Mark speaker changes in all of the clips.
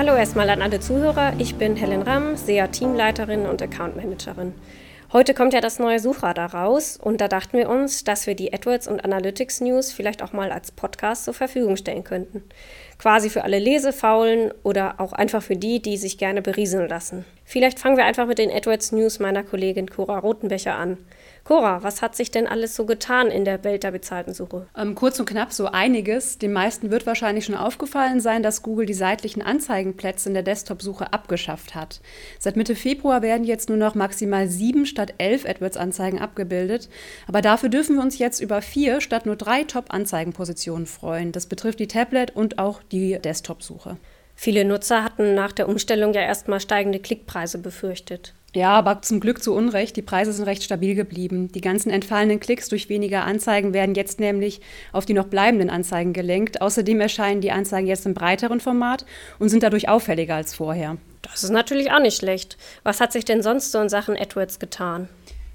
Speaker 1: Hallo erstmal an alle Zuhörer. Ich bin Helen Ramm, SEA-Teamleiterin und Account Managerin. Heute kommt ja das neue Suchradar raus und da dachten wir uns, dass wir die AdWords und Analytics News vielleicht auch mal als Podcast zur Verfügung stellen könnten. Quasi für alle Lesefaulen oder auch einfach für die, die sich gerne berieseln lassen. Vielleicht fangen wir einfach mit den AdWords News meiner Kollegin Cora Rotenbecher an. Cora, was hat sich denn alles so getan in der Welt der bezahlten Suche?
Speaker 2: Ähm, kurz und knapp so einiges. Den meisten wird wahrscheinlich schon aufgefallen sein, dass Google die seitlichen Anzeigenplätze in der Desktop-Suche abgeschafft hat. Seit Mitte Februar werden jetzt nur noch maximal sieben statt elf AdWords-Anzeigen abgebildet. Aber dafür dürfen wir uns jetzt über vier statt nur drei Top-Anzeigenpositionen freuen. Das betrifft die Tablet- und auch die Desktop-Suche.
Speaker 1: Viele Nutzer hatten nach der Umstellung ja erstmal steigende Klickpreise befürchtet.
Speaker 2: Ja, aber zum Glück zu Unrecht. Die Preise sind recht stabil geblieben. Die ganzen entfallenen Klicks durch weniger Anzeigen werden jetzt nämlich auf die noch bleibenden Anzeigen gelenkt. Außerdem erscheinen die Anzeigen jetzt im breiteren Format und sind dadurch auffälliger als vorher.
Speaker 1: Das ist natürlich auch nicht schlecht. Was hat sich denn sonst so in Sachen AdWords getan?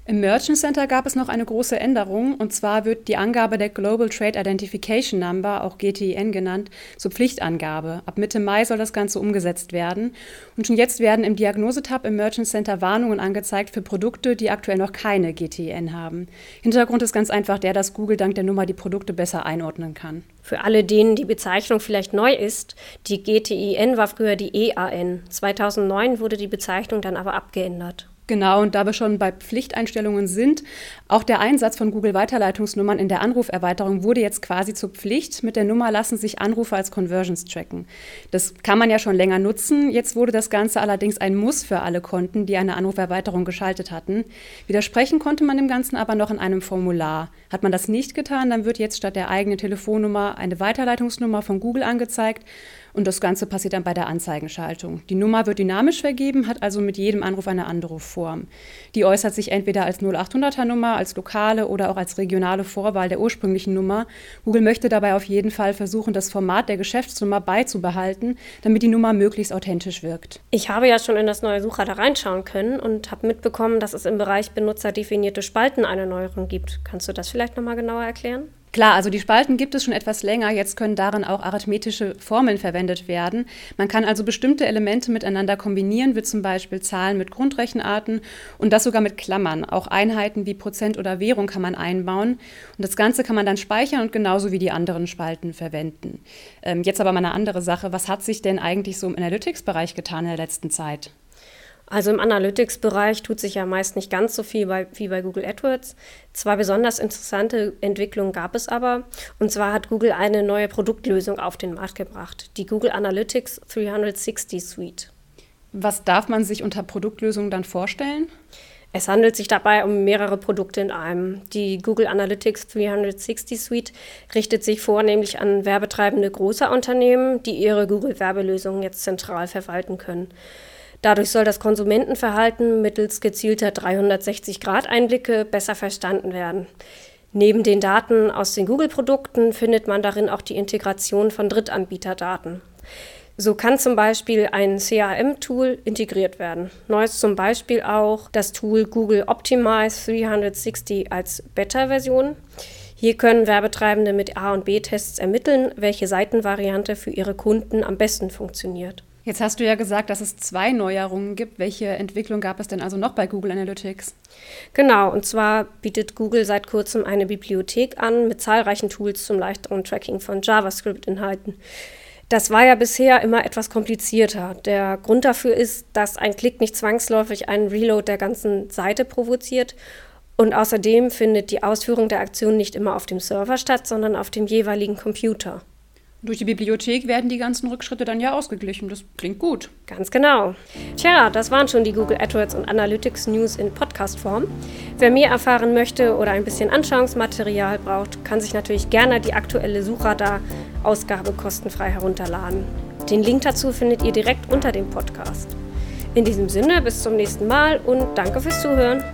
Speaker 2: Im Merchant Center gab es noch eine große Änderung, und zwar wird die Angabe der Global Trade Identification Number, auch GTIN genannt, zur Pflichtangabe. Ab Mitte Mai soll das Ganze umgesetzt werden. Und schon jetzt werden im Diagnosetab im Merchant Center Warnungen angezeigt für Produkte, die aktuell noch keine GTIN haben. Hintergrund ist ganz einfach der, dass Google dank der Nummer die Produkte besser einordnen kann.
Speaker 1: Für alle, denen die Bezeichnung vielleicht neu ist, die GTIN war früher die EAN. 2009 wurde die Bezeichnung dann aber abgeändert.
Speaker 2: Genau, und da wir schon bei Pflichteinstellungen sind, auch der Einsatz von Google-Weiterleitungsnummern in der Anruferweiterung wurde jetzt quasi zur Pflicht. Mit der Nummer lassen sich Anrufe als Conversions tracken. Das kann man ja schon länger nutzen. Jetzt wurde das Ganze allerdings ein Muss für alle Konten, die eine Anruferweiterung geschaltet hatten. Widersprechen konnte man dem Ganzen aber noch in einem Formular. Hat man das nicht getan, dann wird jetzt statt der eigenen Telefonnummer eine Weiterleitungsnummer von Google angezeigt und das Ganze passiert dann bei der Anzeigenschaltung. Die Nummer wird dynamisch vergeben, hat also mit jedem Anruf eine andere Form. Die äußert sich entweder als 0800er Nummer, als lokale oder auch als regionale Vorwahl der ursprünglichen Nummer. Google möchte dabei auf jeden Fall versuchen, das Format der Geschäftsnummer beizubehalten, damit die Nummer möglichst authentisch wirkt.
Speaker 1: Ich habe ja schon in das neue Suchradar reinschauen können und habe mitbekommen, dass es im Bereich benutzerdefinierte Spalten eine Neuerung gibt. Kannst du das vielleicht nochmal genauer erklären?
Speaker 2: Klar, also die Spalten gibt es schon etwas länger. Jetzt können darin auch arithmetische Formeln verwendet werden. Man kann also bestimmte Elemente miteinander kombinieren, wie zum Beispiel Zahlen mit Grundrechenarten und das sogar mit Klammern. Auch Einheiten wie Prozent oder Währung kann man einbauen. Und das Ganze kann man dann speichern und genauso wie die anderen Spalten verwenden. Ähm, jetzt aber mal eine andere Sache. Was hat sich denn eigentlich so im Analytics-Bereich getan in der letzten Zeit?
Speaker 1: Also im Analytics-Bereich tut sich ja meist nicht ganz so viel bei, wie bei Google AdWords. Zwei besonders interessante Entwicklungen gab es aber. Und zwar hat Google eine neue Produktlösung auf den Markt gebracht, die Google Analytics 360 Suite.
Speaker 2: Was darf man sich unter Produktlösung dann vorstellen?
Speaker 1: Es handelt sich dabei um mehrere Produkte in einem. Die Google Analytics 360 Suite richtet sich vornehmlich an werbetreibende großer Unternehmen, die ihre Google-Werbelösungen jetzt zentral verwalten können. Dadurch soll das Konsumentenverhalten mittels gezielter 360-Grad-Einblicke besser verstanden werden. Neben den Daten aus den Google-Produkten findet man darin auch die Integration von Drittanbieterdaten. So kann zum Beispiel ein CRM-Tool integriert werden. Neu ist zum Beispiel auch das Tool Google Optimize 360 als Beta-Version. Hier können Werbetreibende mit A- und B-Tests ermitteln, welche Seitenvariante für ihre Kunden am besten funktioniert.
Speaker 2: Jetzt hast du ja gesagt, dass es zwei Neuerungen gibt. Welche Entwicklung gab es denn also noch bei Google Analytics?
Speaker 1: Genau, und zwar bietet Google seit kurzem eine Bibliothek an mit zahlreichen Tools zum leichteren Tracking von JavaScript-Inhalten. Das war ja bisher immer etwas komplizierter. Der Grund dafür ist, dass ein Klick nicht zwangsläufig einen Reload der ganzen Seite provoziert und außerdem findet die Ausführung der Aktion nicht immer auf dem Server statt, sondern auf dem jeweiligen Computer.
Speaker 2: Durch die Bibliothek werden die ganzen Rückschritte dann ja ausgeglichen. Das klingt gut.
Speaker 1: Ganz genau. Tja, das waren schon die Google AdWords und Analytics News in Podcast-Form. Wer mehr erfahren möchte oder ein bisschen Anschauungsmaterial braucht, kann sich natürlich gerne die aktuelle Suchradar-Ausgabe kostenfrei herunterladen. Den Link dazu findet ihr direkt unter dem Podcast. In diesem Sinne, bis zum nächsten Mal und danke fürs Zuhören.